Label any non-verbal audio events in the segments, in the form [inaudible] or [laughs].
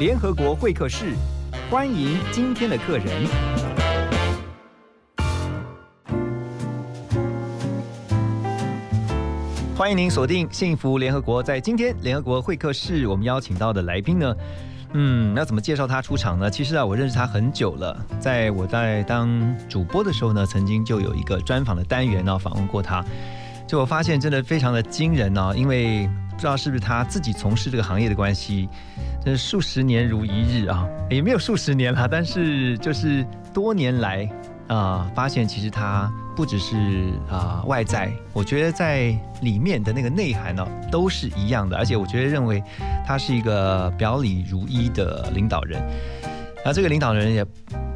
联合国会客室，欢迎今天的客人。欢迎您锁定幸福联合国，在今天联合国会客室，我们邀请到的来宾呢，嗯，那怎么介绍他出场呢？其实啊，我认识他很久了，在我在当主播的时候呢，曾经就有一个专访的单元呢，访问过他。就我发现真的非常的惊人哦，因为不知道是不是他自己从事这个行业的关系，真是数十年如一日啊，也没有数十年了，但是就是多年来啊、发现其实他不只是啊、外在，我觉得在里面的那个内涵呢、都是一样的，而且我觉得认为他是一个表里如一的领导人。那这个领导人也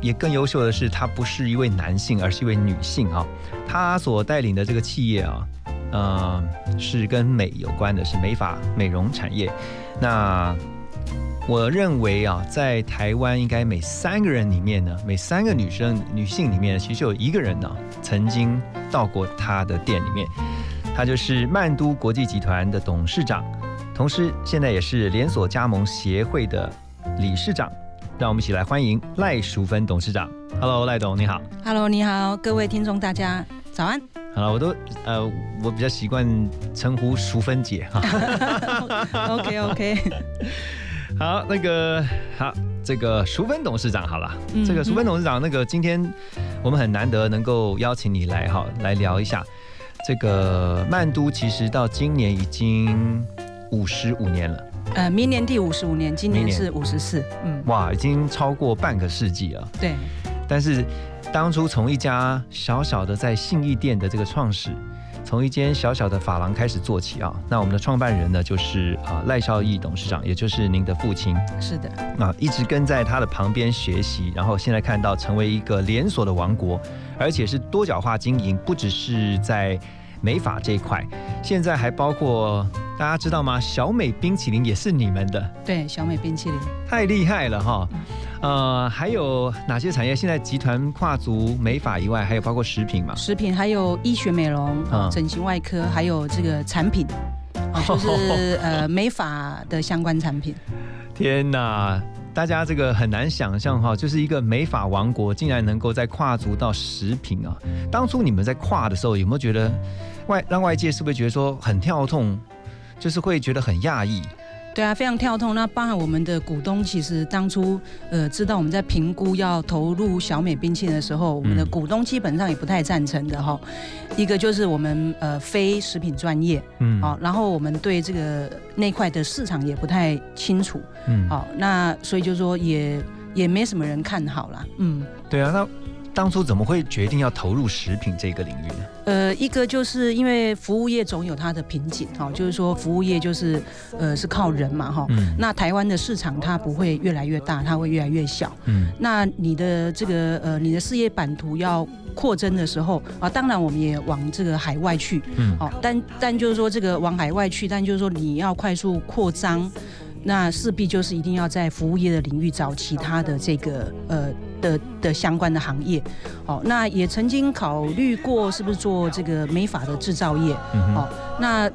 也更优秀的是，他不是一位男性，而是一位女性啊。他所带领的这个企业啊，呃，是跟美有关的，是美发美容产业。那我认为啊，在台湾应该每三个人里面呢，每三个女生女性里面，其实有一个人呢，曾经到过他的店里面。他就是曼都国际集团的董事长，同时现在也是连锁加盟协会的理事长。让我们一起来欢迎赖淑芬董事长。Hello，赖董你好。Hello，你好，各位听众，大家早安。好了，我都呃，我比较习惯称呼淑芬姐哈。[laughs] OK OK，好，那个好，这个淑芬董事长好了，嗯这个淑芬董事长，那个今天我们很难得能够邀请你来哈，来聊一下这个曼都，其实到今年已经五十五年了，呃，明年第五十五年，今年是五十四。嗯，哇，已经超过半个世纪了。对，但是当初从一家小小的在信义店的这个创始，从一间小小的发廊开始做起啊。那我们的创办人呢，就是啊赖少义董事长，也就是您的父亲是的，啊，一直跟在他的旁边学习，然后现在看到成为一个连锁的王国，而且是多角化经营，不只是在美发这一块，现在还包括大家知道吗？小美冰淇淋也是你们的。对，小美冰淇淋。太厉害了哈！呃，还有哪些产业？现在集团跨足美发以外，还有包括食品嘛？食品还有医学美容、嗯整形外科，还有这个产品，啊 [laughs] 就是呃美发的相关产品。天哪！大家这个很难想象哈，就是一个美法王国，竟然能够在跨足到食品啊！当初你们在跨的时候，有没有觉得外让外界是不是觉得说很跳痛，就是会觉得很讶异？对啊，非常跳痛。那包含我们的股东，其实当初呃知道我们在评估要投入小美冰淇淋的时候，我们的嗯股东基本上也不太赞成的哈。一个就是我们呃非食品专业，嗯，好，然后我们对这个那块的市场也不太清楚，嗯，好，那所以就说也也没什么人看好啦，嗯。对啊，那当初怎么会决定要投入食品这个领域呢？呃，一个就是因为服务业总有它的瓶颈，哈、就是说服务业就是呃是靠人嘛，哈、嗯。那台湾的市场它不会越来越大，它会越来越小。嗯。那你的这个呃你的事业版图要扩增的时候啊，当然我们也往这个海外去，嗯。好、但但就是说这个往海外去，但就是说你要快速扩张，那势必就是一定要在服务业的领域找其他的这个呃的的相关的行业。好、那也曾经考虑过是不是做这个美发的制造业。好那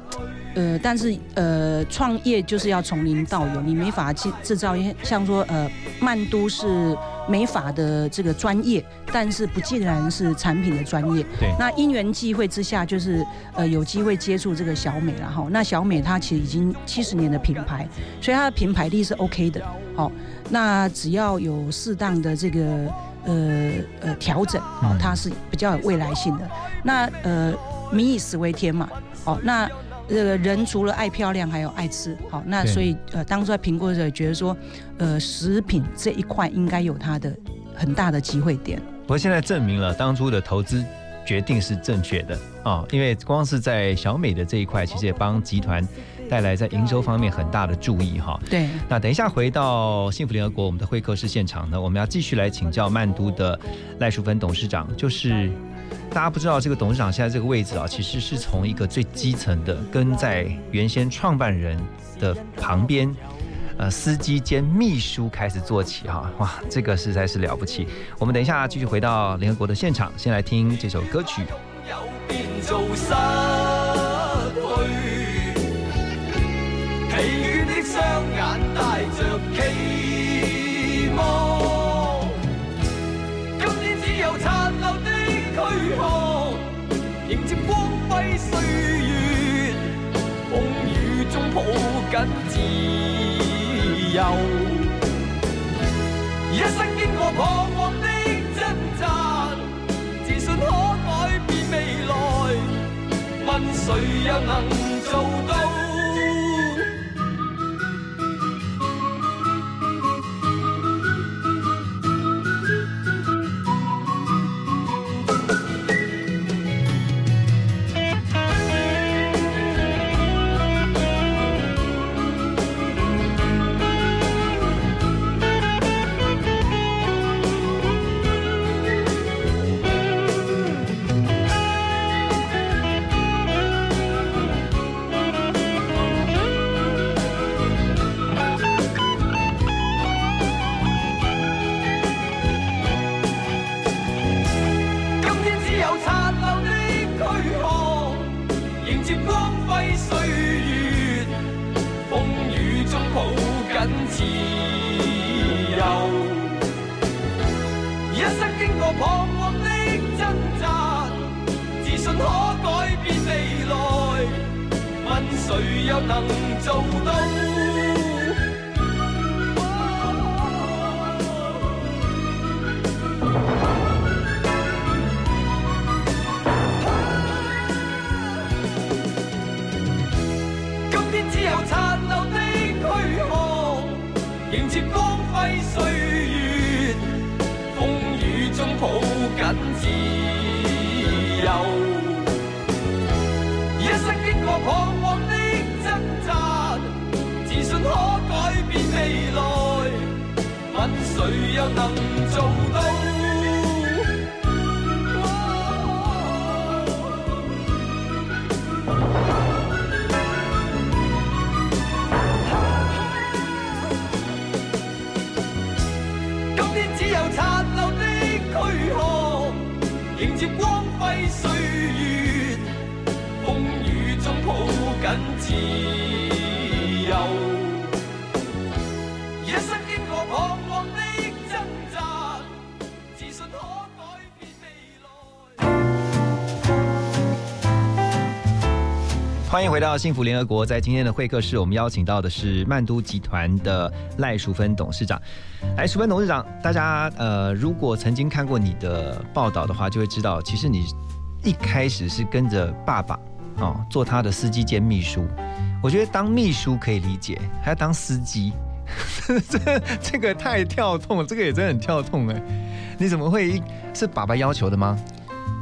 呃，但是呃，创业就是要从零到有，你美法制制造业，像说呃，曼都是美法的这个专业，但是不尽然是产品的专业。对那因缘际会之下，就是呃有机会接触这个小美然后那小美她其实已经七十年的品牌，所以它的品牌力是 OK 的。好、那只要有适当的这个呃呃调整，它是比较有未来性的。那呃，民以食为天嘛，哦，那这个人除了爱漂亮，还有爱吃，好，那所以呃，当初在评估的时候也觉得说，呃，食品这一块应该有它的很大的机会点。不过现在证明了当初的投资决定是正确的啊、因为光是在小美的这一块，其实也帮集团带来在营收方面很大的注意哈。对，那等一下回到幸福联合国我们的会客室现场呢，我们要继续来请教曼都的赖淑芬董事长，就是大家不知道这个董事长现在这个位置啊，其实是从一个最基层的，跟在原先创办人的旁边。呃，司机兼秘书开始做起哈，[laughs] 哇，这个实在是了不起。我们等一下继续回到联合国的现场，先来听这首歌曲。有变做失去，疲倦的双眼带着期望，迎接光辉岁月，风雨中抱紧自。由，一生经过彷徨的挣扎，自信可改变未来，问谁又能做到？一生经过彷徨的挣扎自信可改变未来问谁又能做到今天只有残留的躯壳迎接光辉岁月欢迎回到幸福联合国。在今天的会客室，我们邀请到的是曼都集团的赖淑芬董事长。赖淑芬董事长，大家呃，如果曾经看过你的报道的话，就会知道，其实你一开始是跟着爸爸哦，做他的司机兼秘书。我觉得当秘书可以理解，还要当司机，这 [laughs] 这个太跳痛了，这个也真的很跳痛哎。你怎么会是爸爸要求的吗？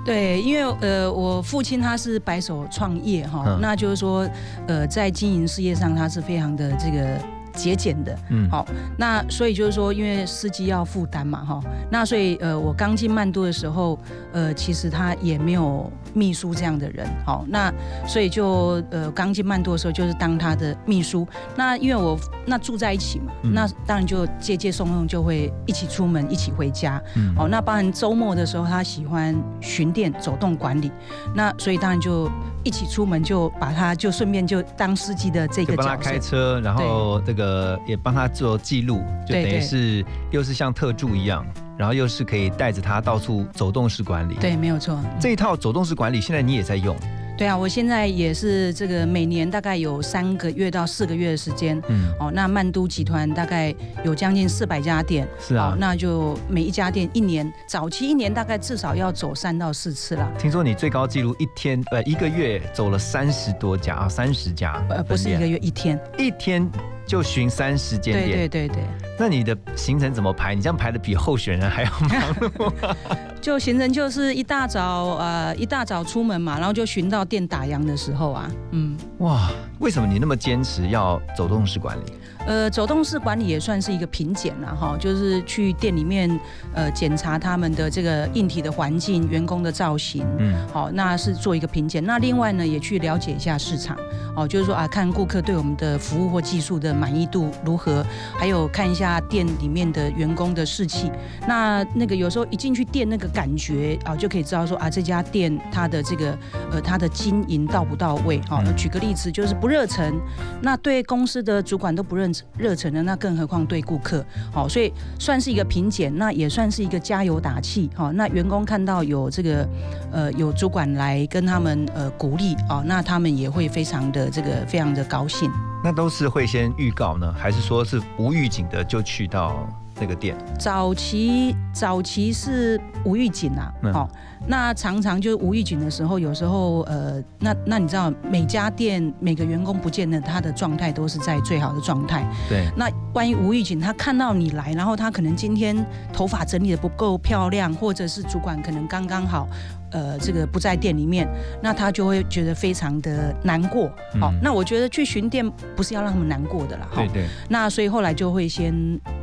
对，因为呃，我父亲他是白手创业哈，那就是说，呃，在经营事业上他是非常的这个。节俭的，嗯，好，那所以就是说，因为司机要负担嘛，哈，那所以呃，我刚进曼都的时候，呃，其实他也没有秘书这样的人，好，那所以就呃，刚进曼都的时候就是当他的秘书，那因为我那住在一起嘛，那当然就接接送送就会一起出门，一起回家，嗯，哦，那当然周末的时候他喜欢巡店走动管理，那所以当然就。一起出门就把他就顺便就当司机的这个帮他开车，然后这个也帮他做记录，就等于是又是像特助一样，然后又是可以带着他到处走动式管理。对，没有错。这一套走动式管理现在你也在用。对啊，我现在也是这个每年大概有三个月到四个月的时间，嗯，哦，那曼都集团大概有将近四百家店，是啊，那就每一家店一年早期一年大概至少要走三到四次了。听说你最高纪录一天呃一个月走了三十多家啊，三十家，呃不是一个月一天，一天就巡三十间店，对对对对。那你的行程怎么排？你这样排的比候选人还要忙。[laughs] 就行程就是一大早呃一大早出门嘛，然后就巡到店打烊的时候啊，嗯。哇，为什么你那么坚持要走动式管理？呃，走动式管理也算是一个品检了哈，就是去店里面呃检查他们的这个硬体的环境、员工的造型，嗯，好，那是做一个品检。那另外呢，也去了解一下市场，哦，就是说啊，看顾客对我们的服务或技术的满意度如何，还有看一下店里面的员工的士气。那那个有时候一进去店那个感觉啊，就可以知道说啊，这家店它的这个呃它的经营到不到位。好，举个例子，就是不热忱，那对公司的主管都不认。热忱的那更何况对顾客，好，所以算是一个评检，那也算是一个加油打气，好，那员工看到有这个呃有主管来跟他们呃鼓励哦，那他们也会非常的这个非常的高兴。那都是会先预告呢，还是说是无预警的就去到？那个店。早期早期是无预警啊，好，那常常就是无预警的时候，有时候呃，那那你知道每家店每个员工不见得他的状态都是在最好的状态，对，那万一无预警他看到你来，然后他可能今天头发整理的不够漂亮，或者是主管可能刚刚好。呃，这个不在店里面，那他就会觉得非常的难过。好，那我觉得去巡店不是要让他们难过的啦。对对。那所以后来就会先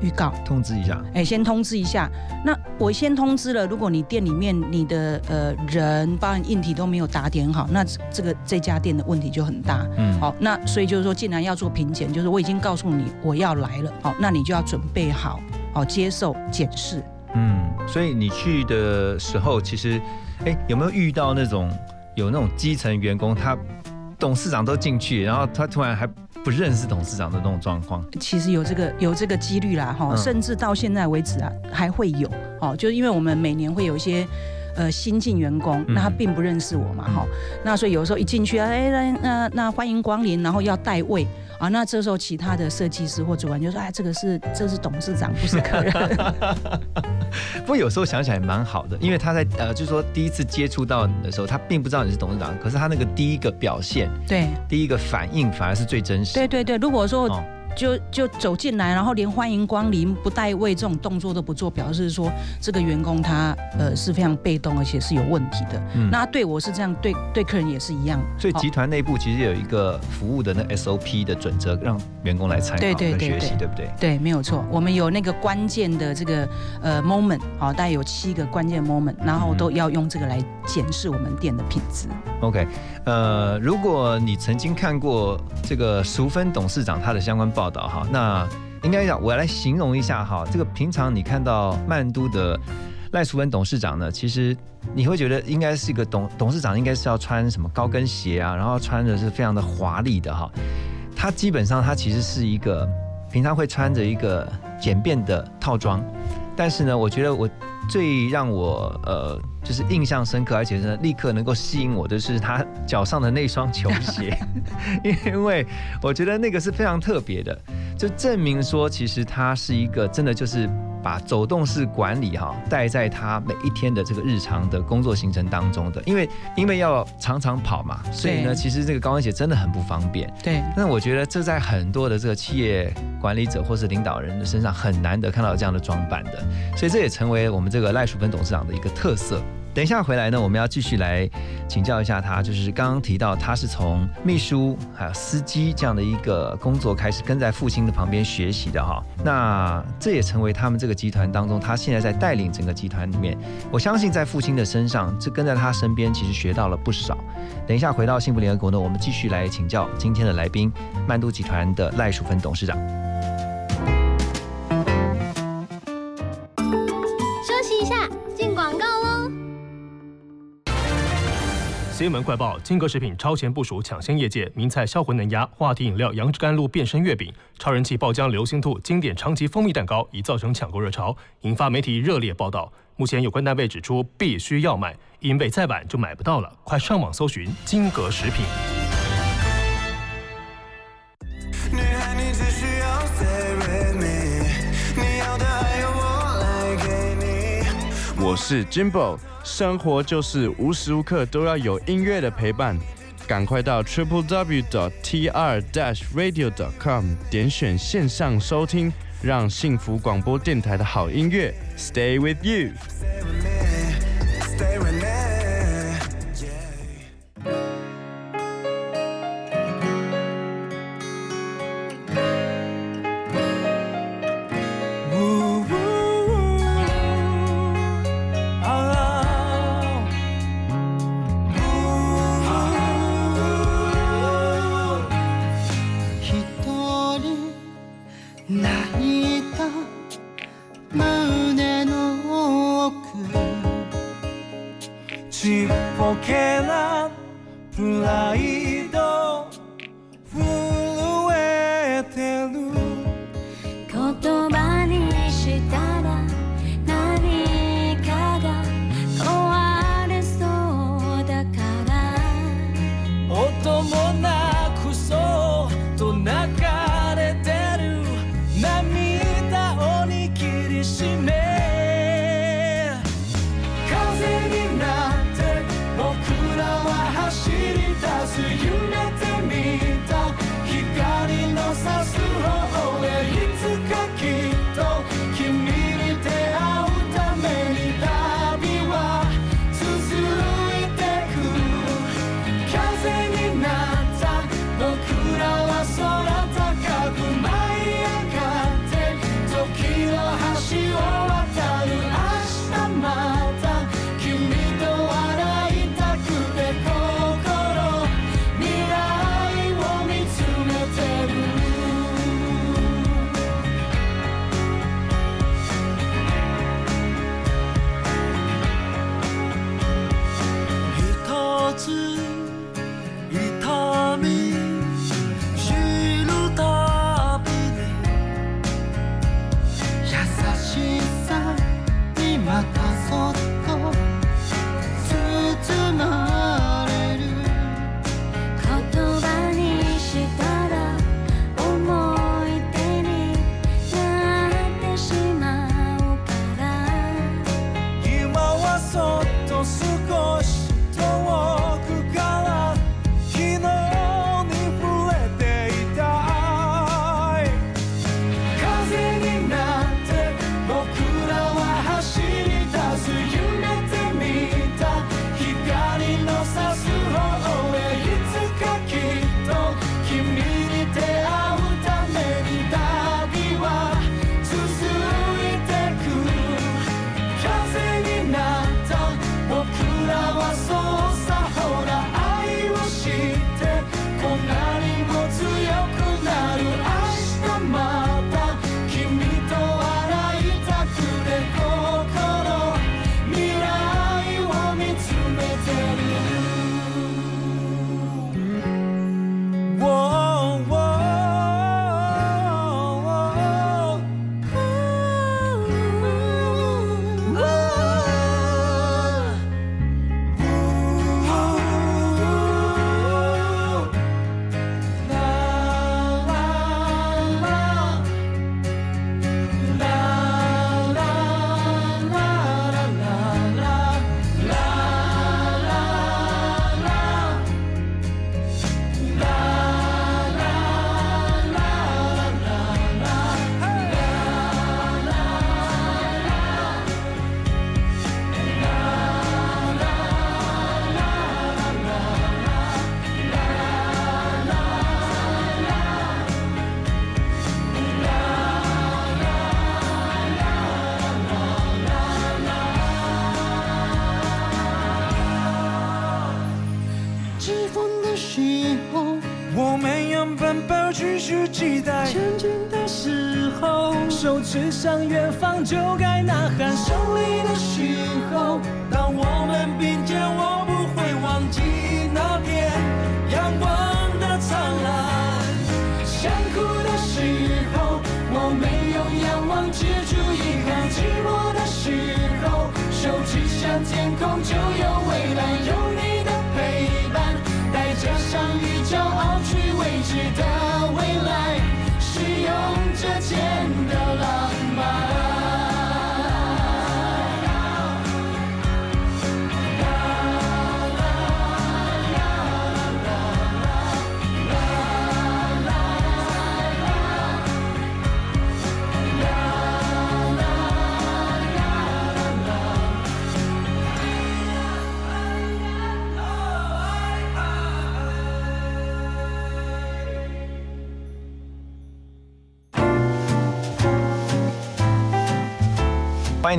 预告，通知一下。哎，先通知一下。那我先通知了，如果你店里面你的呃人，包含硬体都没有打点好，那这个这家店的问题就很大。嗯。好，那所以就是说，既然要做评检，就是我已经告诉你我要来了。好，那你就要准备好，好接受检视。嗯，所以你去的时候，其实。哎，有没有遇到那种有那种基层员工，他董事长都进去，然后他突然还不认识董事长的那种状况？其实有这个有这个几率啦，哈，甚至到现在为止啊，还会有，哦，就是因为我们每年会有一些呃新进员工，那他并不认识我嘛，哈，那所以有时候一进去啊，哎，那那那欢迎光临，然后要带位。啊，那这时候其他的设计师或主管就说：“哎，这个是这是董事长，不是客人。[laughs] ”不过有时候想想也蛮好的，因为他在呃，就是说第一次接触到你的时候，他并不知道你是董事长，可是他那个第一个表现，对，第一个反应反而是最真实。对对对，如果说。就就走进来，然后连欢迎光临、不带位这种动作都不做，表示说这个员工他呃是非常被动，而且是有问题的。嗯，那对我是这样，对对客人也是一样。所以集团内部其实有一个服务的那 SOP 的准则，让员工来参考和学习，对不对？对，没有错。我们有那个关键的这个呃 moment，好，大概有七个关键 moment，然后都要用这个来检视我们店的品质。OK，呃，如果你曾经看过这个淑芬董事长他的相关报报道哈，那应该讲我来形容一下哈，这个平常你看到曼都的赖淑芬董事长呢，其实你会觉得应该是一个董董事长应该是要穿什么高跟鞋啊，然后穿的是非常的华丽的哈，他基本上他其实是一个平常会穿着一个简便的套装，但是呢，我觉得我最让我呃。就是印象深刻，而且呢，立刻能够吸引我的是他脚上的那双球鞋，[laughs] 因为我觉得那个是非常特别的，就证明说其实他是一个真的就是把走动式管理哈带在他每一天的这个日常的工作行程当中的，因为因为要常常跑嘛，所以呢，其实这个高跟鞋真的很不方便。对，那我觉得这在很多的这个企业管理者或是领导人的身上很难得看到这样的装扮的，所以这也成为我们这个赖淑芬董事长的一个特色。等一下回来呢，我们要继续来请教一下他，就是刚刚提到他是从秘书还有司机这样的一个工作开始，跟在父亲的旁边学习的哈。那这也成为他们这个集团当中，他现在在带领整个集团里面，我相信在父亲的身上，这跟在他身边其实学到了不少。等一下回到幸福联合国呢，我们继续来请教今天的来宾，曼都集团的赖淑芬董事长。新闻快报：金格食品超前部署，抢先业界名菜销魂能鸭，话题饮料杨枝甘露变身月饼，超人气爆浆流星兔经典长崎蜂蜜蛋糕，已造成抢购热潮，引发媒体热烈报道。目前有关单位指出，必须要买，因为再晚就买不到了。快上网搜寻金格食品。我是 Jimbo。生活就是无时无刻都要有音乐的陪伴，赶快到 triple w 点 t 二 dash radio com 点选线上收听，让幸福广播电台的好音乐 stay with you。向远方就该呐喊胜利的时候，当我们并肩，我不会忘记那片阳光的灿烂。想哭的时候，我没有仰望，止住遗憾；寂寞的时候，手指向天空，就有。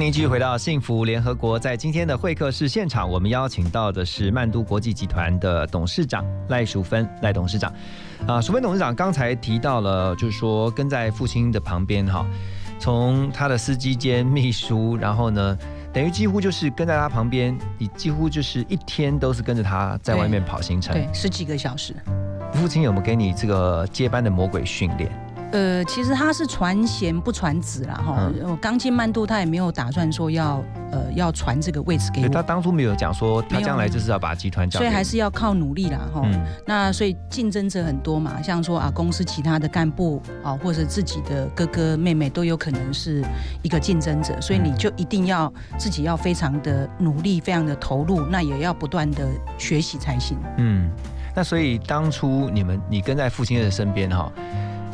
您继续回到幸福联合国。在今天的会客室现场，我们邀请到的是曼都国际集团的董事长赖淑芬，赖董事长。啊，淑芬董事长刚才提到了，就是说跟在父亲的旁边哈，从他的司机兼秘书，然后呢，等于几乎就是跟在他旁边，你几乎就是一天都是跟着他在外面跑行程。对，十几个小时。父亲有没有给你这个接班的魔鬼训练？呃，其实他是传贤不传子啦，哈。嗯我刚进曼度，他也没有打算说要呃要传这个位置给对他我，当初没有讲说他将来就是要把集团交所以还是要靠努力啦，哈。嗯那所以竞争者很多嘛，像说啊，公司其他的干部啊，或者自己的哥哥妹妹都有可能是一个竞争者，所以你就一定要自己要非常的努力，非常的投入，那也要不断的学习才行。嗯，那所以当初你们你跟在父亲的身边哈，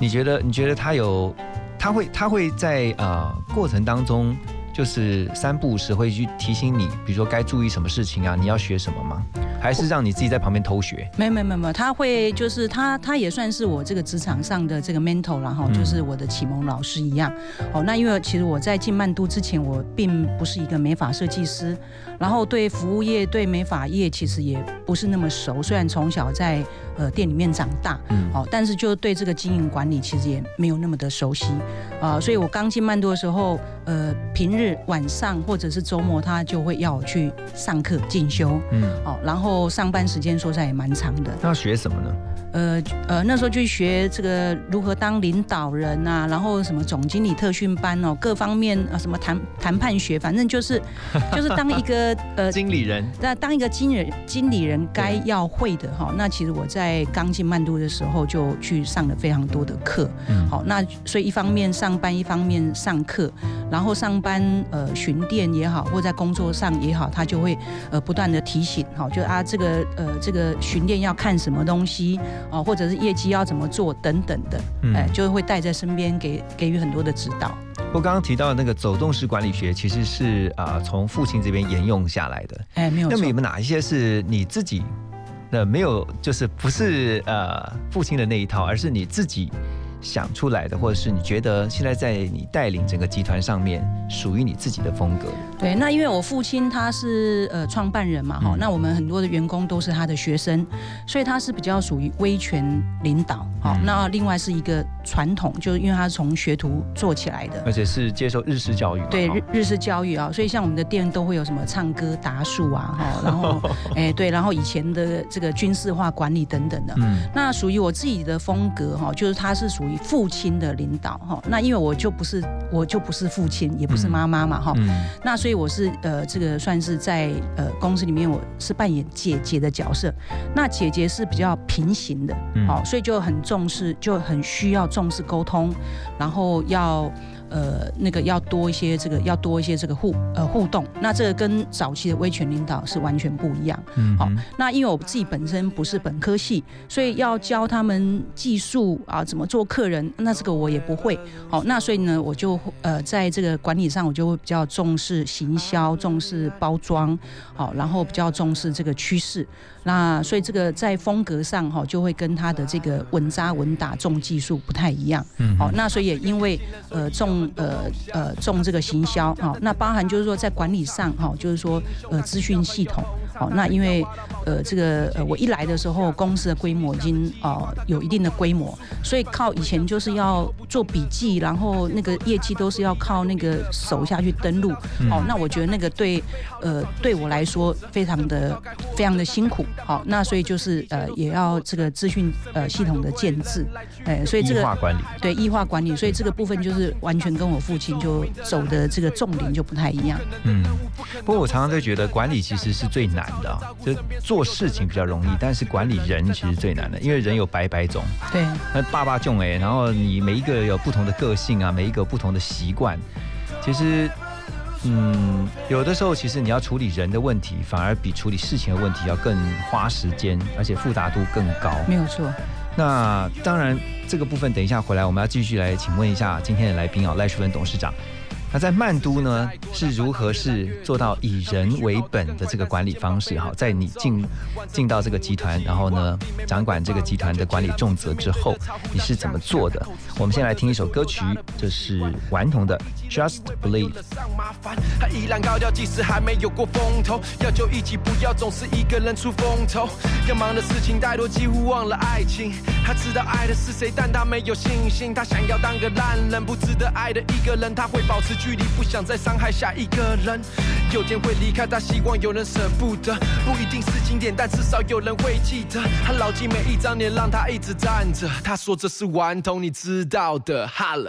你觉得你觉得他有他会他会在呃过程当中就是三不五时会去提醒你，比如说该注意什么事情啊，你要学什么吗？还是让你自己在旁边偷学？没有没有没有没，他会就是他他也算是我这个职场上的这个 mentor 然后嗯就是我的启蒙老师一样。哦，那因为其实我在进曼都之前，我并不是一个美发设计师，然后对服务业对美发业其实也不是那么熟，虽然从小在呃店里面长大，嗯。哦，但是就对这个经营管理其实也没有那么的熟悉。啊、所以我刚进曼都的时候，呃，平日晚上或者是周末，他就会要我去上课进修，嗯，哦，然后上班时间说实在也蛮长的，那学什么呢？呃呃，那时候就学这个如何当领导人啊，然后什么总经理特训班哦，各方面啊，什么谈谈判学，反正就是就是当一个呃。[laughs] 经理人，那当一个经理经理人该要会的哈，那其实我在刚进曼都的时候就去上了非常多的课，嗯，好，那所以一方面上班，一方面上课，然后上班呃巡店也好，或在工作上也好，他就会呃不断的提醒，好，就啊这个呃这个巡店要看什么东西啊，或者是业绩要怎么做等等的，嗯哎，就会带在身边给给予很多的指导。我刚刚提到的那个走动式管理学，其实是啊、从父亲这边沿用下来的。哎，没有错那么有哪一些是你自己的没有，就是不是呃父亲的那一套，而是你自己想出来的，或者是你觉得现在在你带领整个集团上面属于你自己的风格？对，那因为我父亲他是呃创办人嘛，哈、嗯那我们很多的员工都是他的学生，所以他是比较属于威权领导，好、嗯那另外是一个传统，就是因为他是从学徒做起来的，而且是接受日式教育对日日式教育啊，所以像我们的店都会有什么唱歌打数啊，哈，[laughs] 然后哎对，然后以前的这个军事化管理等等的。嗯那属于我自己的风格哈，就是他是属于父亲的领导哈。那因为我就不是我就不是父亲，也不是妈妈嘛哈。嗯那所以我是呃这个算是在呃公司里面我是扮演姐姐的角色。那姐姐是比较平行的，嗯好、所以就很重视，就很需要重视沟通，然后要。呃，那个要多一些这个，要多一些这个互呃互动，那这个跟早期的威权领导是完全不一样。好嗯哼那因为我自己本身不是本科系，所以要教他们技术啊，怎么做客人，那这个我也不会。好，那所以呢，我就呃在这个管理上，我就会比较重视行销，重视包装，好，然后比较重视这个趋势。那所以这个在风格上哈，就会跟他的这个稳扎稳打重技术不太一样。嗯好，那所以也因为呃重呃呃重这个行销哈，那包含就是说在管理上哈，就是说呃资讯系统。好，那因为呃这个呃我一来的时候，公司的规模已经呃有一定的规模，所以靠以前就是要做笔记，然后那个业绩都是要靠那个手下去登录。哦，那我觉得那个对呃对我来说非常的非常的辛苦。好，那所以就是呃也要这个资讯呃系统的建制，哎，所以这个异化管理。对异化管理，所以这个部分就是完全跟我父亲就走的这个重点就不太一样。嗯，不过我常常都觉得管理其实是最难的啊，就做事情比较容易，但是管理人其实最难的，因为人有百百种，对，那爸爸种哎，然后你每一个有不同的个性啊，每一个不同的习惯，其实。嗯，有的时候其实你要处理人的问题，反而比处理事情的问题要更花时间，而且复杂度更高。没有错。那当然，这个部分等一下回来我们要继续来请问一下今天的来宾啊，赖淑芬董事长。那在曼都呢，是如何是做到以人为本的这个管理方式？哈，在你进进到这个集团，然后呢，掌管这个集团的管理重责之后，你是怎么做的？我们先来听一首歌曲，这是顽童的《Just Believe》。上麻烦，他依然高调，即使还没有过风头。要就一起，不要总是一个人出风头。要忙的事情太多，几乎忘了爱情。他知道爱的是谁，但他没有信心。他想要当个烂人，不值得爱的一个人。他会保持距离，不想再伤害下一个人。有天会离开，他希望有人舍不得。不一定是经典，但至少有人会记得。他牢记每一张脸，让他一直站着。他说这是顽童，你知道的。哈了。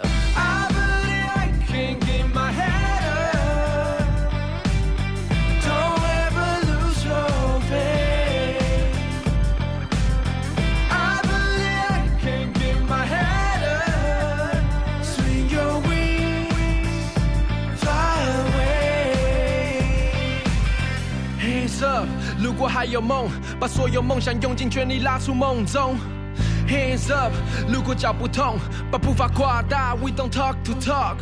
如果还有梦，把所有梦想用尽全力拉出梦中。Hands up，如果脚不痛，把步伐扩大。We don't talk to talk。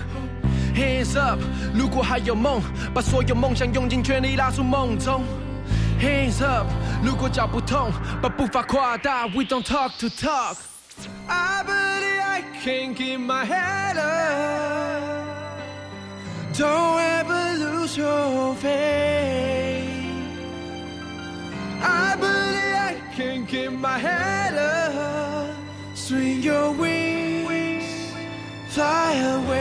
Hands up，如果还有梦，把所有梦想用尽全力拉出梦中。Hands up，如果脚不痛，把步伐扩大。We don't talk to talk。I believe I can keep my head up. Don't ever lose your faith. I believe I can keep my head up. Swing your wings, fly away.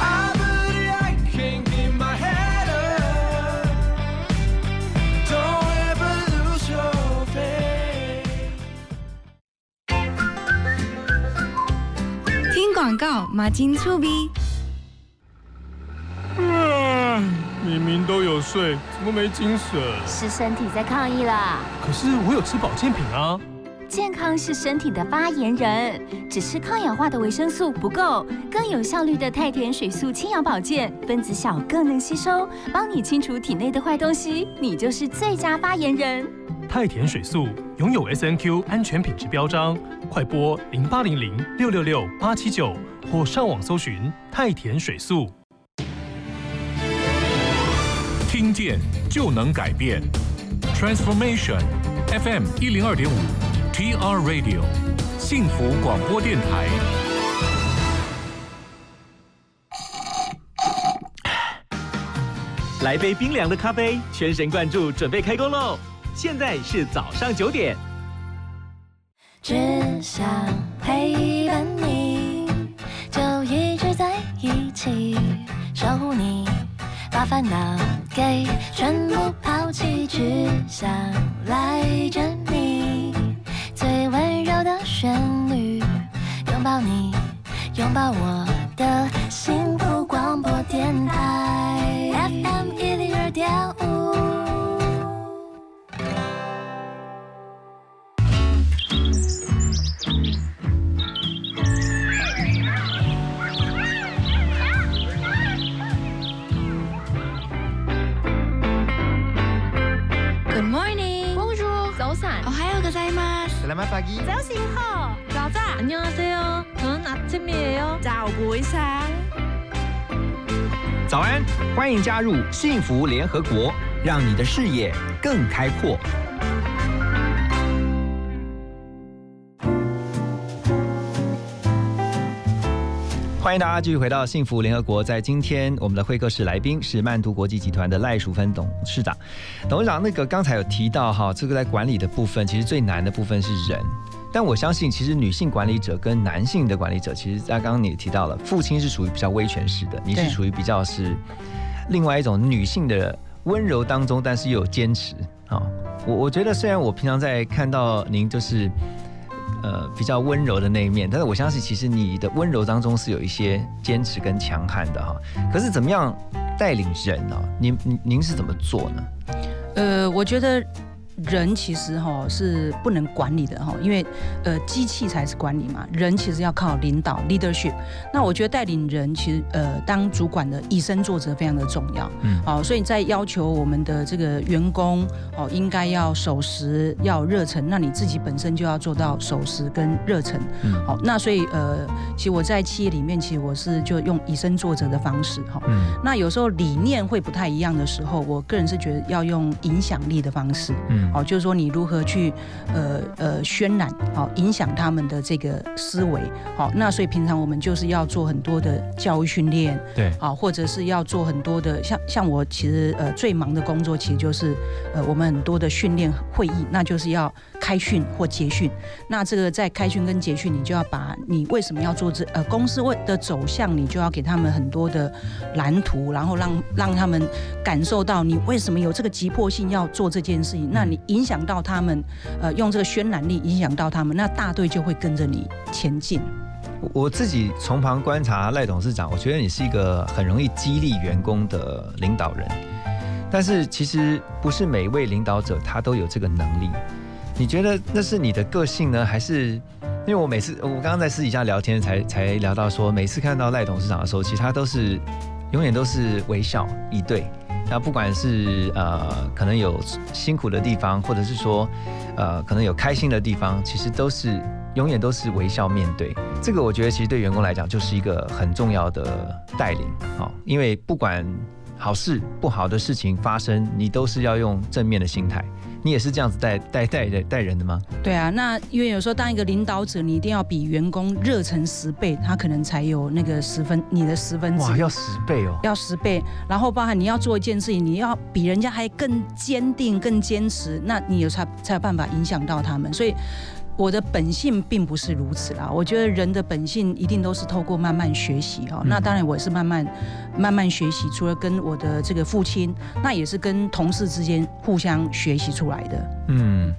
I believe I can keep my head up. Don't ever lose your faith. 听广告，马金醋逼。明明都有睡，怎么没精神？是身体在抗议啦。可是我有吃保健品啊。健康是身体的发言人，只吃抗氧化的维生素不够，更有效率的太田水素清氧保健，分子小更能吸收，帮你清除体内的坏东西，你就是最佳发言人。太田水素拥有 S N Q 安全品质标章，快拨零八零零六六六八七九或上网搜寻太田水素。听见就能改变，Transformation FM 一零二点五，TR Radio 幸福广播电台。来杯冰凉的咖啡，全神贯注，准备开工喽！现在是早上九点。只想陪伴你，就一直在一起，守护你，把烦恼给全部抛弃，只想赖着你，最温柔的旋律，拥抱你，拥抱我的加入幸福联合国，让你的视野更开阔。欢迎大家继续回到幸福联合国。在今天，我们的会客室来宾是曼都国际集团的赖淑芬董事长。董事长，那个刚才有提到哈，这个在管理的部分，其实最难的部分是人。但我相信，其实女性管理者跟男性的管理者，其实在刚刚你也提到了，父亲是属于比较威权式的，你是对属于比较是另外一种女性的温柔当中，但是又有坚持啊、我我觉得，虽然我平常在看到您就是呃比较温柔的那一面，但是我相信，其实你的温柔当中是有一些坚持跟强悍的哈。可是怎么样带领人呢、您您您是怎么做呢？呃，我觉得人其实哈是不能管理的哈，因为呃机器才是管理嘛，人其实要靠领导 leadership。那我觉得带领人其实呃当主管的以身作则非常的重要。嗯好、所以在要求我们的这个员工哦应该要守时要热忱，那你自己本身就要做到守时跟热忱。嗯好、那所以呃其实我在企业里面其实我是就用以身作则的方式哈。嗯那有时候理念会不太一样的时候，我个人是觉得要用影响力的方式。嗯哦，就是说你如何去呃呃渲染，好、影响他们的这个思维，好、那所以平常我们就是要做很多的教育训练，对。啊，或者是要做很多的像像我其实呃最忙的工作其实就是呃我们很多的训练会议，那就是要开训或结训。那这个在开训跟结训，你就要把你为什么要做这呃公司为的走向，你就要给他们很多的蓝图，然后让让他们感受到你为什么有这个急迫性要做这件事情。那你影响到他们，呃，用这个渲染力影响到他们，那大队就会跟着你前进。我我自己从旁观察赖董事长，我觉得你是一个很容易激励员工的领导人，但是其实不是每一位领导者他都有这个能力。你觉得那是你的个性呢，还是因为我每次我刚刚在私底下聊天才才聊到说，每次看到赖董事长的时候，其实他都是永远都是微笑以对。那不管是呃可能有辛苦的地方，或者是说呃可能有开心的地方，其实都是永远都是微笑面对。这个我觉得其实对员工来讲就是一个很重要的带领，哦、因为不管好事不好的事情发生，你都是要用正面的心态。你也是这样子带带带人带人的吗？对啊，那因为有时候当一个领导者，你一定要比员工热忱十倍，他可能才有那个十分你的十分之哇，要十倍哦！要十倍，然后包含你要做一件事情，你要比人家还更坚定、更坚持，那你有才才有办法影响到他们。所以我的本性并不是如此啦，我觉得人的本性一定都是透过慢慢学习哦。那当然我也是慢慢慢慢学习，除了跟我的这个父亲，那也是跟同事之间互相学习出来的。嗯，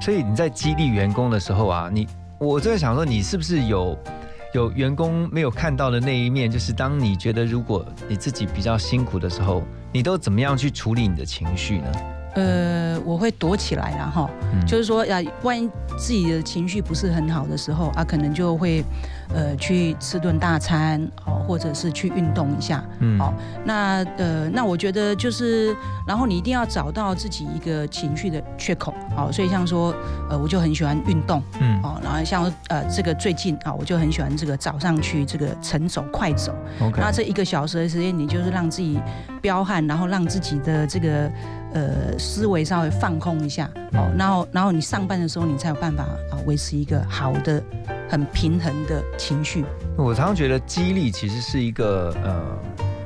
所以你在激励员工的时候啊，你我在想说，你是不是有有员工没有看到的那一面？就是当你觉得如果你自己比较辛苦的时候，你都怎么样去处理你的情绪呢？呃，我会躲起来啦哈，嗯就是说呀，万一自己的情绪不是很好的时候啊，可能就会呃去吃顿大餐哦，或者是去运动一下。嗯好那呃，那我觉得就是，然后你一定要找到自己一个情绪的缺口。好，所以像说呃，我就很喜欢运动。嗯哦，然后像呃这个最近啊，我就很喜欢这个早上去这个晨走、快走。那这一个小时的时间，你就是让自己彪悍，然后让自己的这个呃思维稍微放空一下，哦，然后然后你上班的时候，你才有办法啊维持一个好的、很平衡的情绪。我常常觉得激励其实是一个呃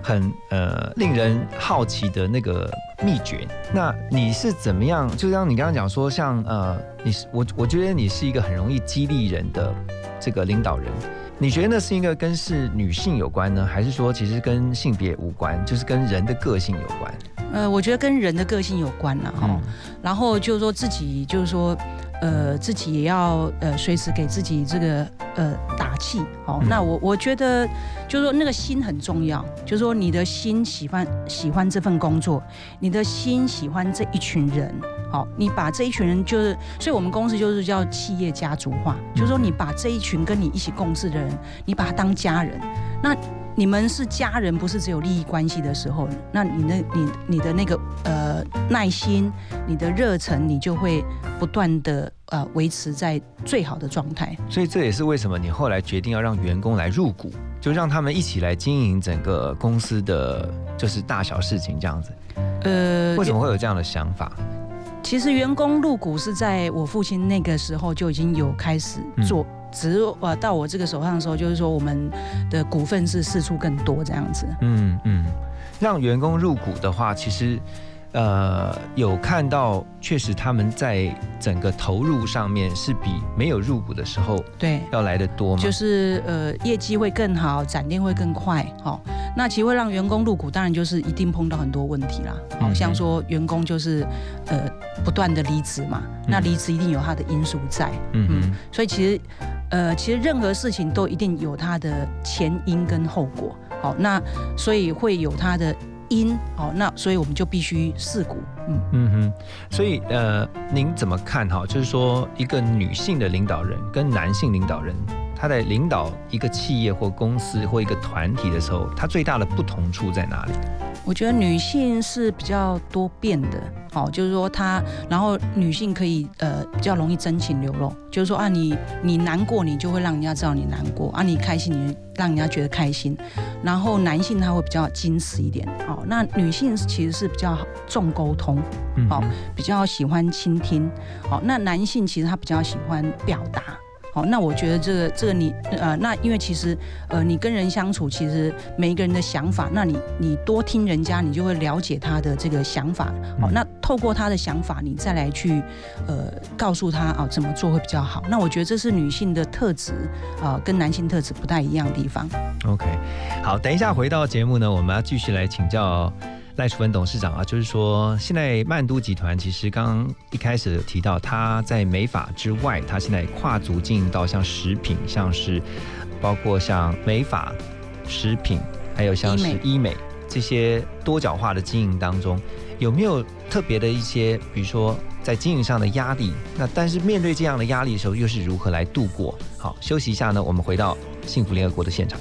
很呃令人好奇的那个秘诀。那你是怎么样？就像你刚刚讲说，像呃你是我我觉得你是一个很容易激励人的这个领导人。你觉得那是一个跟是女性有关呢，还是说其实跟性别无关，就是跟人的个性有关？呃，我觉得跟人的个性有关了哈。嗯然后就是说自己就是说，呃，自己也要呃随时给自己这个呃打气。好、嗯那我我觉得就是说那个心很重要，就是说你的心喜欢喜欢这份工作，你的心喜欢这一群人。好，你把这一群人就是，所以我们公司就是叫企业家族化，就是说你把这一群跟你一起共事的人，你把他当家人。那你们是家人，不是只有利益关系的时候，那你的你你的那个呃耐心，你的热忱，你就会不断的呃维持在最好的状态。所以这也是为什么你后来决定要让员工来入股，就让他们一起来经营整个公司的就是大小事情这样子。呃，为什么会有这样的想法？其实员工入股是在我父亲那个时候就已经有开始做，只呃到我这个手上的时候，就是说我们的股份是四处更多这样子。嗯嗯，让员工入股的话，其实呃有看到，确实他们在整个投入上面是比没有入股的时候对，要来的多吗？就是呃业绩会更好，展店会更快。好、那其实会让员工入股，当然就是一定碰到很多问题啦。好、嗯像说员工就是呃不断的离职嘛，那离职一定有它的因素在。嗯嗯所以其实，呃，其实任何事情都一定有它的前因跟后果。好，那所以会有它的因，哦，那所以我们就必须四股，嗯嗯哼，所以呃，您怎么看哈？就是说，一个女性的领导人跟男性领导人，他在领导一个企业或公司或一个团体的时候，他最大的不同处在哪里？我觉得女性是比较多变的，哦，就是说她，然后女性可以呃比较容易真情流露，就是说啊，你你难过，你就会让人家知道你难过啊，你开心，你让人家觉得开心。然后男性他会比较矜持一点，哦，那女性其实是比较重沟通，哦，比较喜欢倾听，哦，那男性其实他比较喜欢表达。好，那我觉得这个这个你呃，那因为其实呃，你跟人相处，其实每一个人的想法，那你你多听人家，你就会了解他的这个想法。好，那透过他的想法，你再来去呃告诉他啊怎么做会比较好。那我觉得这是女性的特质啊，跟男性特质不太一样的地方。OK，好，等一下回到节目呢，我们要继续来请教。赖淑芬董事长啊，就是说，现在曼都集团其实刚刚一开始提到，他在美法之外，他现在跨足经营到像食品，像是包括像美法、食品，还有像是医美这些多角化的经营当中，有没有特别的一些，比如说在经营上的压力？那但是面对这样的压力的时候，又是如何来度过？好，休息一下呢，我们回到幸福联合国的现场。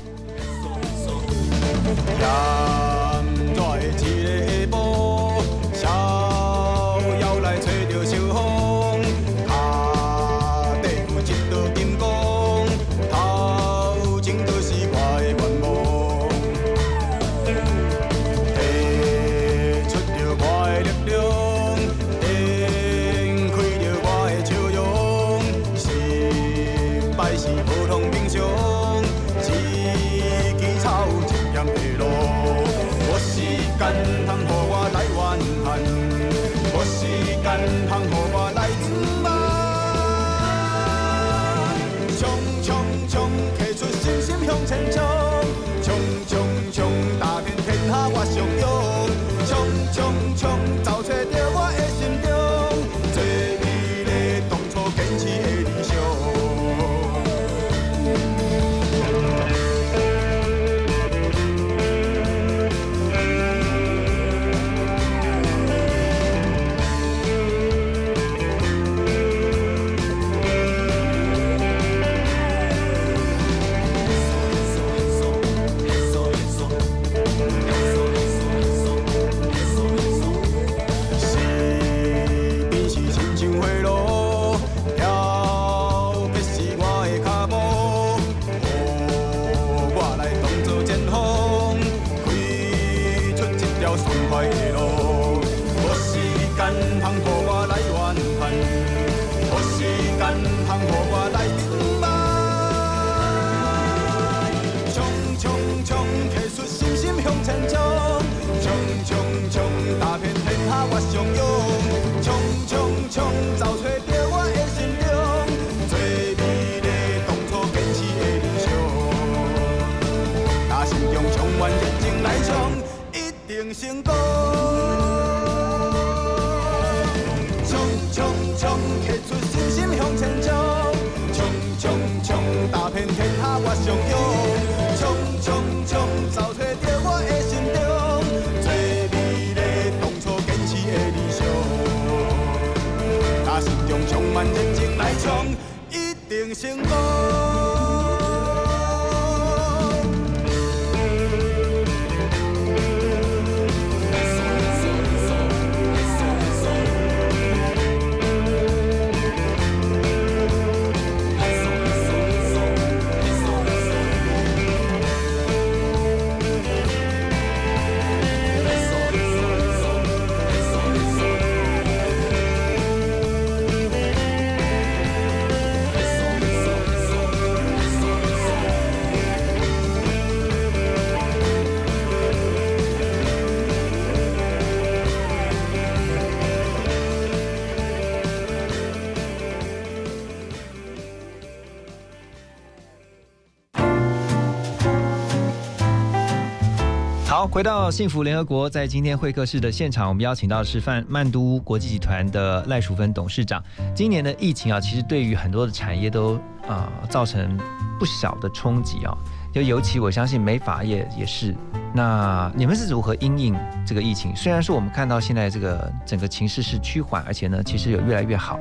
快，时间通给阮来怨叹，有时间通给阮来吞骂。冲冲冲，向前冲，冲冲冲，打天下，冲冲冲，我的心，最美坚持。来冲，一成功。遍天下我上勇，冲冲冲，找找着我的心中最美丽当初坚持的理想，那心中充满热情来冲，一定成功。回到幸福联合国，在今天会客室的现场，我们邀请到的是范曼都国际集团的赖淑芬董事长。今年的疫情啊，其实对于很多的产业都啊造成不小的冲击啊，就尤其我相信美发业也是那你们是如何因应这个疫情？虽然说我们看到现在这个整个情势是趋缓，而且呢，其实有越来越好。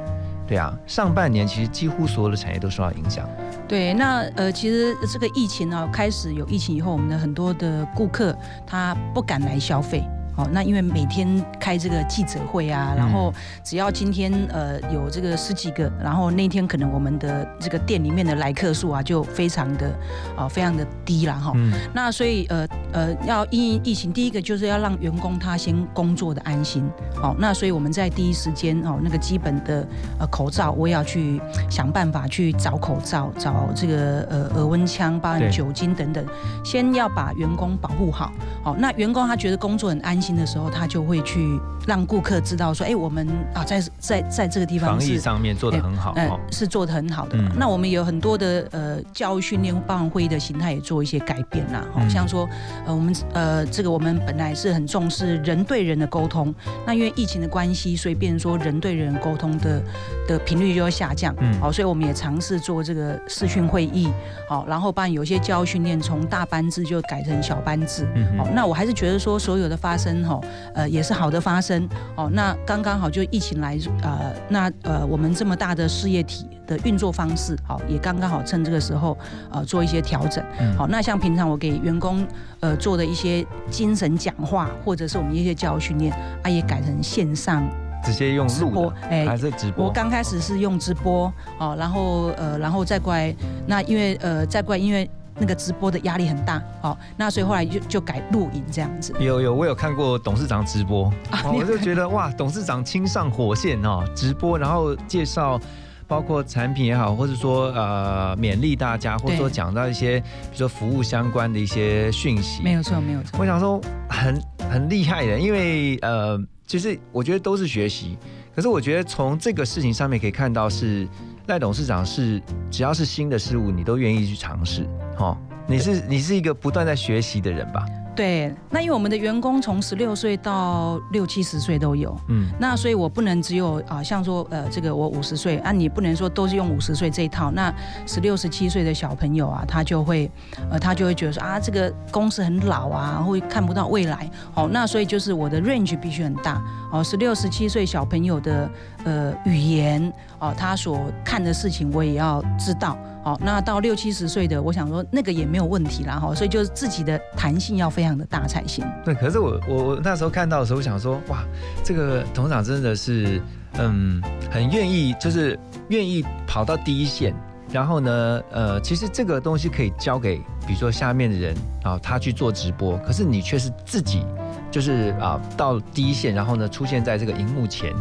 对啊，上半年其实几乎所有的产业都受到影响。对，那呃，其实这个疫情呢，开始有疫情以后，我们的很多的顾客他不敢来消费。哦，那因为每天开这个记者会啊，然后只要今天呃有这个十几个，然后那天可能我们的这个店里面的来客数啊就非常的啊非常的低了哈。那所以呃呃要因疫情，第一个就是要让员工他先工作的安心。哦，那所以我们在第一时间哦那个基本的呃口罩，我也要去想办法去找口罩，找这个呃额温枪、包含酒精等等，先要把员工保护好。好，那员工他觉得工作很安心。的时候，他就会去让顾客知道说：“哎，我们啊，在在在这个地方防疫上面做的很好，是做的很好的。那我们有很多的呃教育训练、办会议的形态也做一些改变啦。好像说呃我们呃这个我们本来是很重视人对人的沟通，那因为疫情的关系，所以变成说人对人沟通的的频率就要下降。嗯好，所以我们也尝试做这个视讯会议。好，然后把有些教育训练从大班制就改成小班制。嗯好，那我还是觉得说所有的发生。哦，呃，也是好的发生哦。那刚刚好就疫情来，呃，那呃，我们这么大的事业体的运作方式，好，也刚刚好趁这个时候，呃，做一些调整。好，那像平常我给员工呃做的一些精神讲话，或者是我们一些教育训练，啊，也改成线上，直接用直播，哎，还是直播？我刚开始是用直播，哦，然后呃，然后再过来，那因为呃，再过来因为。那个直播的压力很大，好，那所以后来就就改录影这样子。有有，我有看过董事长直播，我就觉得哇，董事长亲上火线哦，直播然后介绍，包括产品也好，或者说呃勉励大家，或者说讲到一些比如说服务相关的一些讯息。没有错，没有错。我想说很很厉害的，因为呃，其实我觉得都是学习，可是我觉得从这个事情上面可以看到是。赖董事长是，只要是新的事物，你都愿意去尝试，哦，你是你是一个不断在学习的人吧？对，那因为我们的员工从十六岁到六七十岁都有，嗯，那所以我不能只有啊，像说呃，这个我五十岁啊，你不能说都是用五十岁这一套，那十六十七岁的小朋友啊，他就会呃，他就会觉得说啊，这个公司很老啊，会看不到未来，哦，那所以就是我的 range 必须很大，哦，十六十七岁小朋友的呃语言，哦，他所看的事情我也要知道。好，那到六七十岁的，我想说那个也没有问题啦，哈，所以就是自己的弹性要非常的大才行。对，可是我我我那时候看到的时候，我想说，哇，这个董事长真的是，嗯，很愿意，就是愿意跑到第一线，然后呢，呃，其实这个东西可以交给，比如说下面的人啊，他去做直播，可是你却是自己，就是啊，到第一线，然后呢，出现在这个荧幕前，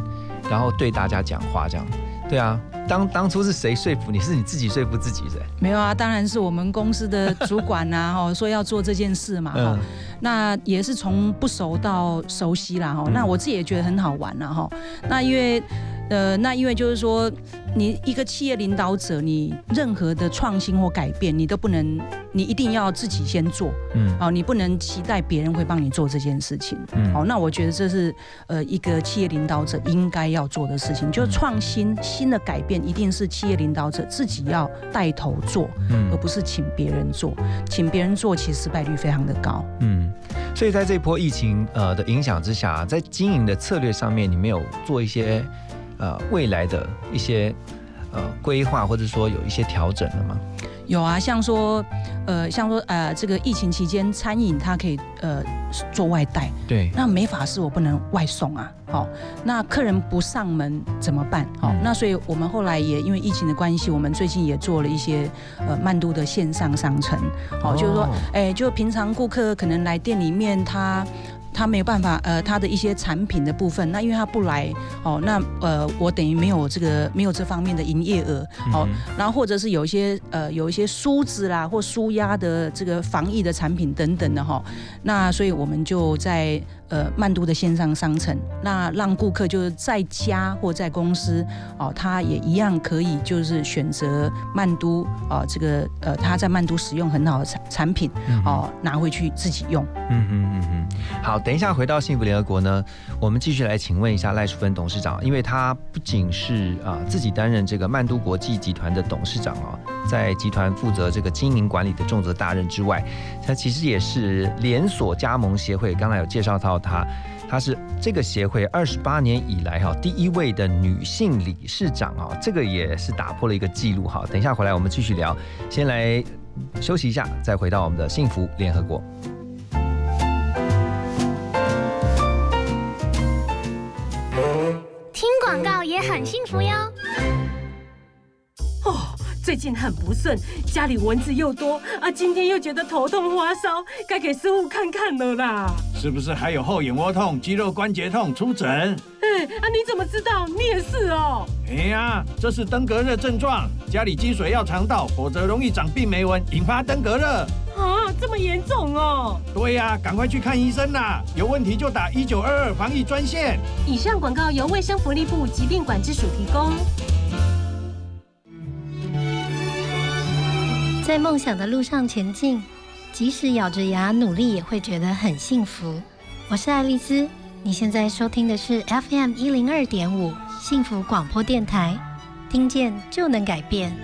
然后对大家讲话，这样，对啊。当当初是谁说服你？是你自己说服自己的？没有啊，当然是我们公司的主管呐，[laughs] 哈，说要做这件事嘛，哈，那也是从不熟到熟悉啦，哈，那我自己也觉得很好玩了，哈，那因为。呃，那因为就是说，你一个企业领导者，你任何的创新或改变，你都不能，你一定要自己先做，嗯，哦，你不能期待别人会帮你做这件事情，嗯，好，那我觉得这是呃一个企业领导者应该要做的事情，就是创新新的改变，一定是企业领导者自己要带头做，嗯，而不是请别人做，请别人做其实失败率非常的高，嗯，所以在这波疫情呃的影响之下，在经营的策略上面，你没有做一些。呃，未来的一些呃规划，或者说有一些调整了吗？有啊，像说呃，像说呃，这个疫情期间，餐饮它可以呃做外带，对。那没法是我不能外送啊，好，那客人不上门怎么办？好，那所以我们后来也因为疫情的关系，我们最近也做了一些呃曼都的线上商城，好，就是说，哎，就平常顾客可能来店里面他。他没有办法，呃，他的一些产品的部分，那因为他不来，哦，那呃，我等于没有这个没有这方面的营业额，哦，然后或者是有一些呃有一些梳子啦或舒压的这个防疫的产品等等的哈，那所以我们就在。呃，曼都的线上商城，那让顾客就是在家或在公司哦，他也一样可以就是选择曼都啊，这个呃，他在曼都使用很好的产产品哦，拿回去自己用。嗯嗯嗯嗯。好，等一下回到幸福联合国呢，我们继续来请问一下赖淑芬董事长，因为他不仅是啊自己担任这个曼都国际集团的董事长啊。在集团负责这个经营管理的重责大任之外，他其实也是连锁加盟协会，刚才有介绍到他，他是这个协会二十八年以来哈第一位的女性理事长啊，这个也是打破了一个记录哈。等一下回来我们继续聊，先来休息一下，再回到我们的幸福联合国。听广告也很幸福哟。哦，最近很不顺，家里蚊子又多啊，今天又觉得头痛发烧，该给师傅看看了啦。是不是还有后眼窝痛、肌肉关节痛？出诊。哎，啊，你怎么知道？你也是哦。哎呀，这是登革热症状，家里积水要肠道，否则容易长病媒蚊，引发登革热。啊，这么严重哦。对呀，赶快去看医生啦！有问题就打一九二二防疫专线。以上广告由卫生福利部疾病管制署提供。在梦想的路上前进，即使咬着牙努力，也会觉得很幸福。我是爱丽丝，你现在收听的是 FM 一零二点五幸福广播电台，听见就能改变。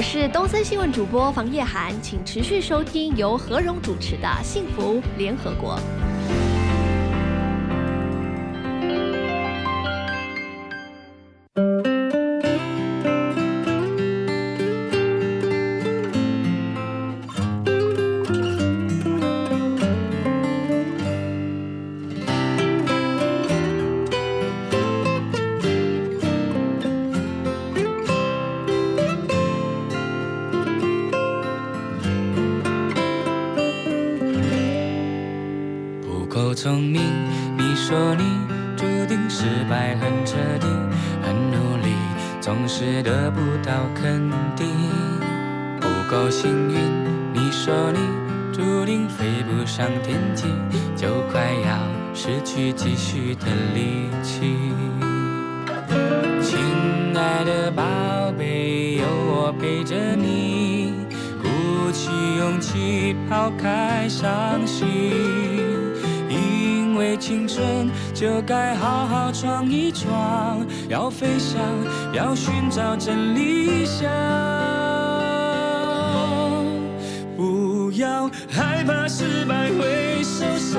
我是东森新闻主播房叶涵，请持续收听由何荣主持的《幸福联合国》。失去继续的力气。亲爱的宝贝，有我陪着你，鼓起勇气抛开伤心。因为青春就该好好闯一闯，要飞翔，要寻找真理想。不要害怕失败会受伤，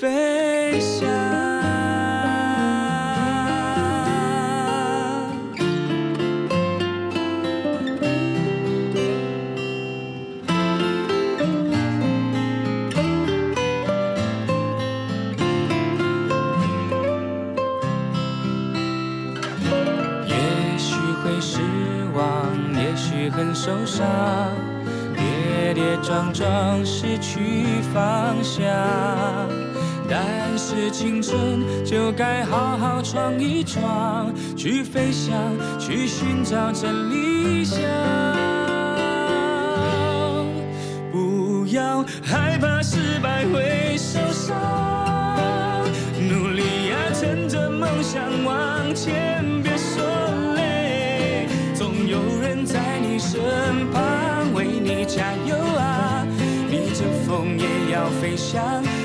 飞翔。也许会失望，也许很受伤，跌跌撞撞失去方向。但是青春就该好好闯一闯，去飞翔，去寻找真理想。不要害怕失败会受伤，努力呀，趁着梦想往前，别说累，总有人在你身旁为你加油啊！逆着风也要飞翔，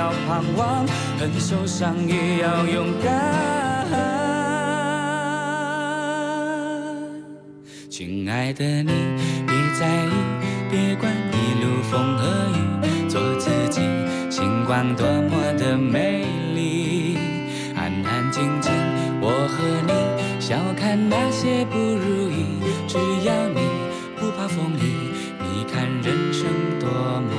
要盼望，很受伤也要勇敢。亲爱的你，别在意，别管一路风和雨，做自己，星光多么的美丽。安安静静，我和你笑看那些不如意，只要你不怕风雨，你看人生多么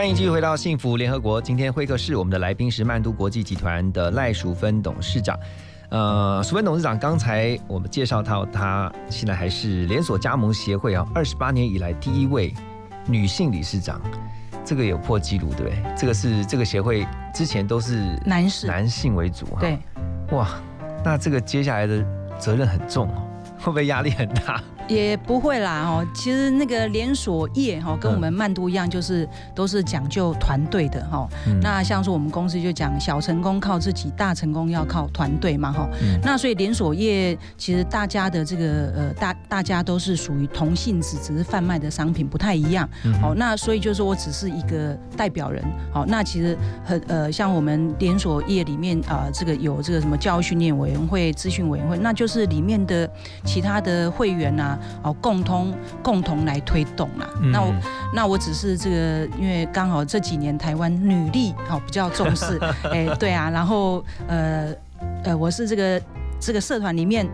欢迎继续回到幸福联合国。今天会客室，我们的来宾是曼都国际集团的赖淑芬董事长。呃，淑芬董事长，刚才我们介绍到，她现在还是连锁加盟协会啊，二十八年以来第一位女性理事长，这个有破纪录，对不对？这个是这个协会之前都是男士男性为主哈。对，哇，那这个接下来的责任很重哦，会不会压力很大？也不会啦哦，其实那个连锁业哈，跟我们曼都一样，就是都是讲究团队的哈。嗯那像是我们公司就讲小成功靠自己，大成功要靠团队嘛哈。嗯那所以连锁业其实大家的这个呃大大家都是属于同性质，只是贩卖的商品不太一样。嗯好，那所以就是说我只是一个代表人。好，那其实很呃像我们连锁业里面啊、这个有这个什么教育训练委员会、资讯委员会，那就是里面的其他的会员呐、哦，共同共同来推动啦。嗯那我那我只是这个，因为刚好这几年台湾女力好、比较重视，[laughs] 哎、对啊，然后呃呃，我是这个这个社团里面。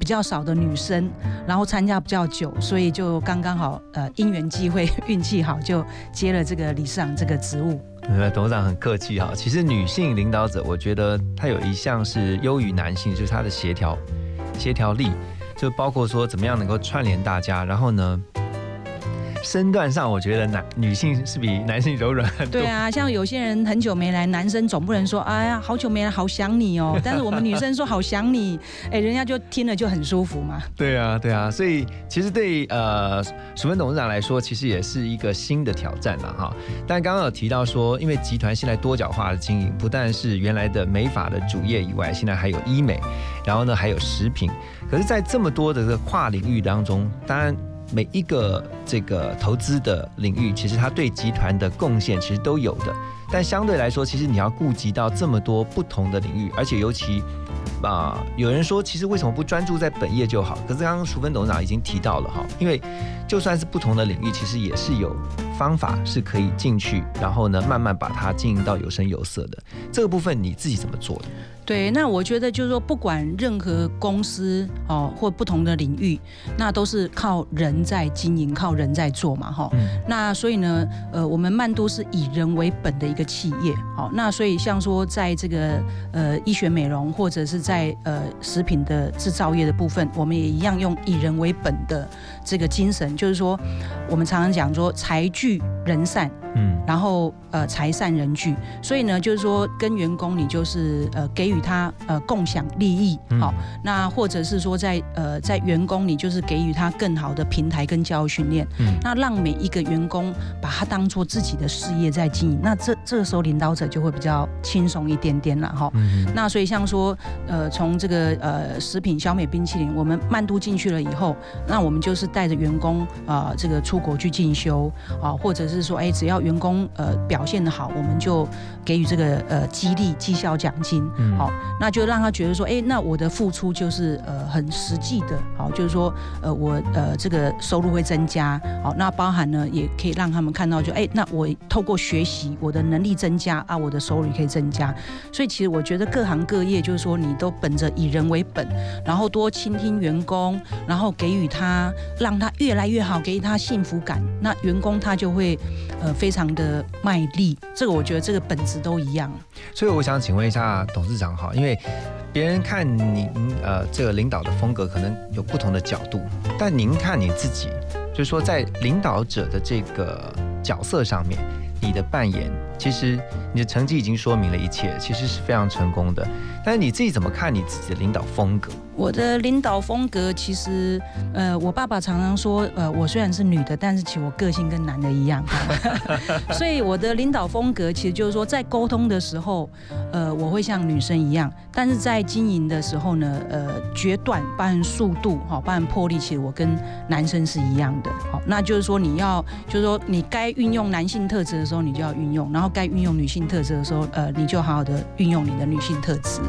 比较少的女生，然后参加比较久，所以就刚刚好，呃，因缘际会，运气好，就接了这个理事长这个职务。呃，董事长很客气哈。其实女性领导者，我觉得她有一项是优于男性，就是她的协调协调力，就包括说怎么样能够串联大家，然后呢，身段上我觉得男女性是比男性柔软很多。对啊，像有些人很久没来，男生总不能说，哎呀，好久没来，好想你哦。[laughs] 但是我们女生说好想你，哎，人家就听了就很舒服嘛。[laughs] 对啊，对啊，所以其实对呃淑芬董事长来说，其实也是一个新的挑战了哈。但刚刚有提到说，因为集团现在多角化的经营，不但是原来的美发的主业以外，现在还有医美，然后呢还有食品。可是，在这么多的这个跨领域当中，当然每一个这个投资的领域，其实它对集团的贡献其实都有的。但相对来说，其实你要顾及到这么多不同的领域，而且尤其啊、有人说，其实为什么不专注在本业就好？可是刚刚淑芬董事长已经提到了哈，因为就算是不同的领域，其实也是有方法是可以进去，然后呢，慢慢把它经营到有声有色的。这个部分你自己怎么做的？对，那我觉得就是说，不管任何公司哦，或不同的领域，那都是靠人在经营，靠人在做嘛，哈、那所以呢，呃，我们曼都是以人为本的一个企业，好、那所以像说在这个呃医学美容或者是在呃食品的制造业的部分，我们也一样用以人为本的这个精神，就是说我们常常讲说财聚人散，嗯，然后呃财散人聚，所以呢，就是说跟员工你就是呃给予他呃共享利益，好、那或者是说在呃在员工你就是给予他更好的平台跟教育训练，嗯。那让每一个员工把他当做自己的事业在经营，那这这个时候领导者就会比较轻松一点点了哈。嗯那所以像说呃从这个呃食品小美冰淇淋，我们慢都进去了以后，那我们就是带着员工啊、呃这个出国去进修啊、或者是说哎只要员工呃表现的好，我们就给予这个呃激励绩效奖金。嗯好，那就让他觉得说，哎，那我的付出就是呃很实际的，好，就是说呃我呃这个收入会增加，好，那包含呢也可以让他们看到，就哎，那我透过学习，我的能力增加啊，我的收入也可以增加。所以其实我觉得各行各业就是说，你都本着以人为本，然后多倾听员工，然后给予他，让他越来越好，给他幸福感，那员工他就会呃非常的卖力。这个我觉得这个本质都一样。所以我想请问一下董事长哈，因为别人看您呃这个领导的风格可能有不同的角度，但您看你自己，就是说在领导者的这个角色上面，你的扮演，其实你的成绩已经说明了一切，其实是非常成功的。但是你自己怎么看你自己的领导风格？我的领导风格其实，呃，我爸爸常常说，呃，我虽然是女的，但是其实我个性跟男的一样。[laughs] 所以我的领导风格其实就是说，在沟通的时候，呃，我会像女生一样；但是在经营的时候呢，呃，决断、包含速度、哈，包含魄力，其实我跟男生是一样的。好，那就是说你要，就是说你该运用男性特质的时候，你就要运用；然后该运用女性特质的时候，呃，你就好好的运用你的女性特质。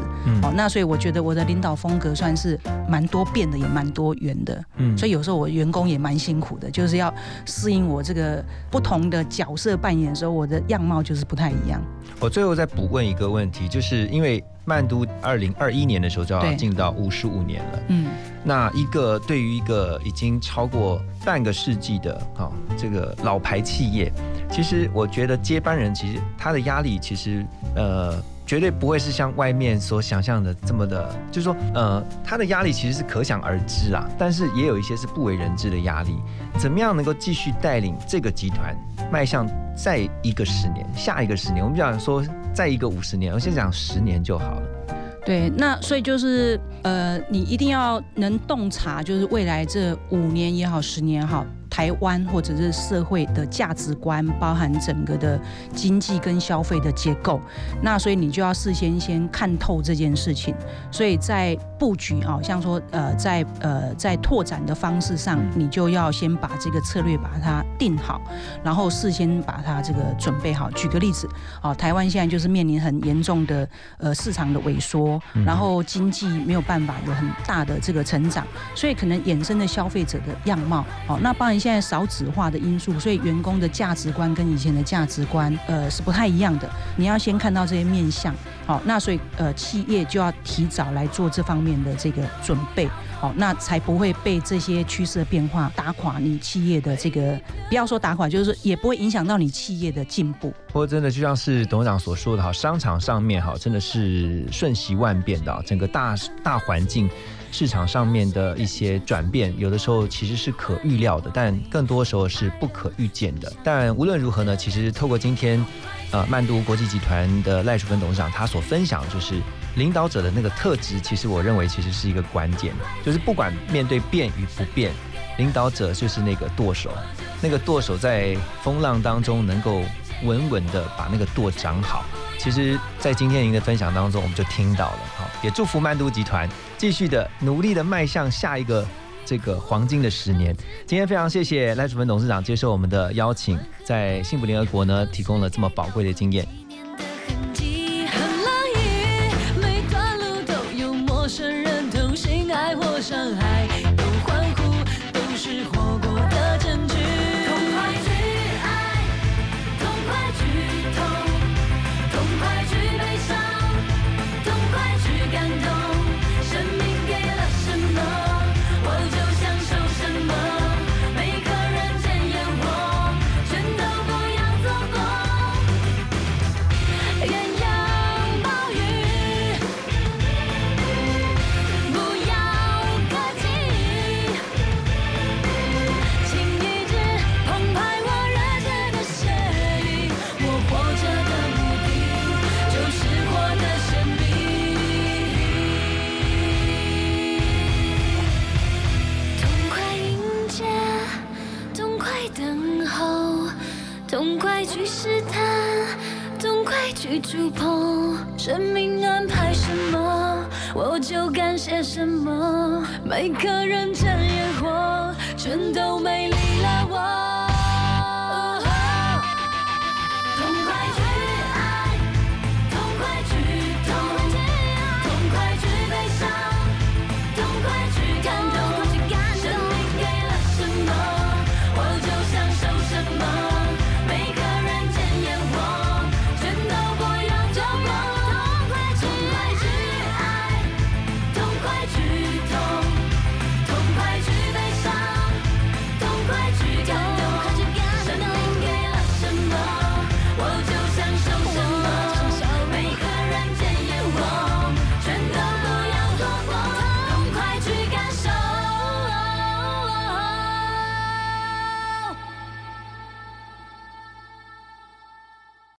好，那所以我觉得我的领导风格算是蛮多变的，也蛮多元的。嗯，所以有时候我员工也蛮辛苦的，就是要适应我这个不同的角色扮演的时候，我的样貌就是不太一样。我最后再补问一个问题，就是因为曼都二零二一年的时候就要进到五十五年了。嗯，那一个对于一个已经超过半个世纪的哈这个老牌企业，其实我觉得接班人其实他的压力其实呃。绝对不会是像外面所想象的这么的，就是说，呃，他的压力其实是可想而知啊，但是也有一些是不为人知的压力。怎么样能够继续带领这个集团迈向再一个十年、下一个十年？我们讲说再一个五十年，我先讲十年就好了。对，那所以就是，呃，你一定要能洞察，就是未来这五年也好，十年也好。台湾或者是社会的价值观，包含整个的经济跟消费的结构，那所以你就要事先先看透这件事情。所以在布局啊，像说呃，在呃在拓展的方式上，你就要先把这个策略把它定好，然后事先把它这个准备好。举个例子，啊，台湾现在就是面临很严重的呃市场的萎缩，然后经济没有办法有很大的这个成长，所以可能衍生的消费者的样貌，哦，那包含。现在少子化的因素，所以员工的价值观跟以前的价值观，呃，是不太一样的。你要先看到这些面相，好，那所以呃，企业就要提早来做这方面的这个准备，好，那才不会被这些趋势的变化打垮你企业的这个，不要说打垮，就是也不会影响到你企业的进步。不过真的就像是董事长所说的哈，商场上面哈，真的是瞬息万变的，整个大大环境。市场上面的一些转变，有的时候其实是可预料的，但更多时候是不可预见的。但无论如何呢，其实透过今天，呃，曼都国际集团的赖淑芬董事长他所分享，就是领导者的那个特质，其实我认为其实是一个关键，就是不管面对变与不变，领导者就是那个舵手，那个舵手在风浪当中能够稳稳的把那个舵掌好。其实，在今天您的分享当中，我们就听到了，好，也祝福曼都集团继续的努力的迈向下一个这个黄金的十年。今天非常谢谢赖淑芬董事长接受我们的邀请，在幸福联合国呢提供了这么宝贵的经验。伤害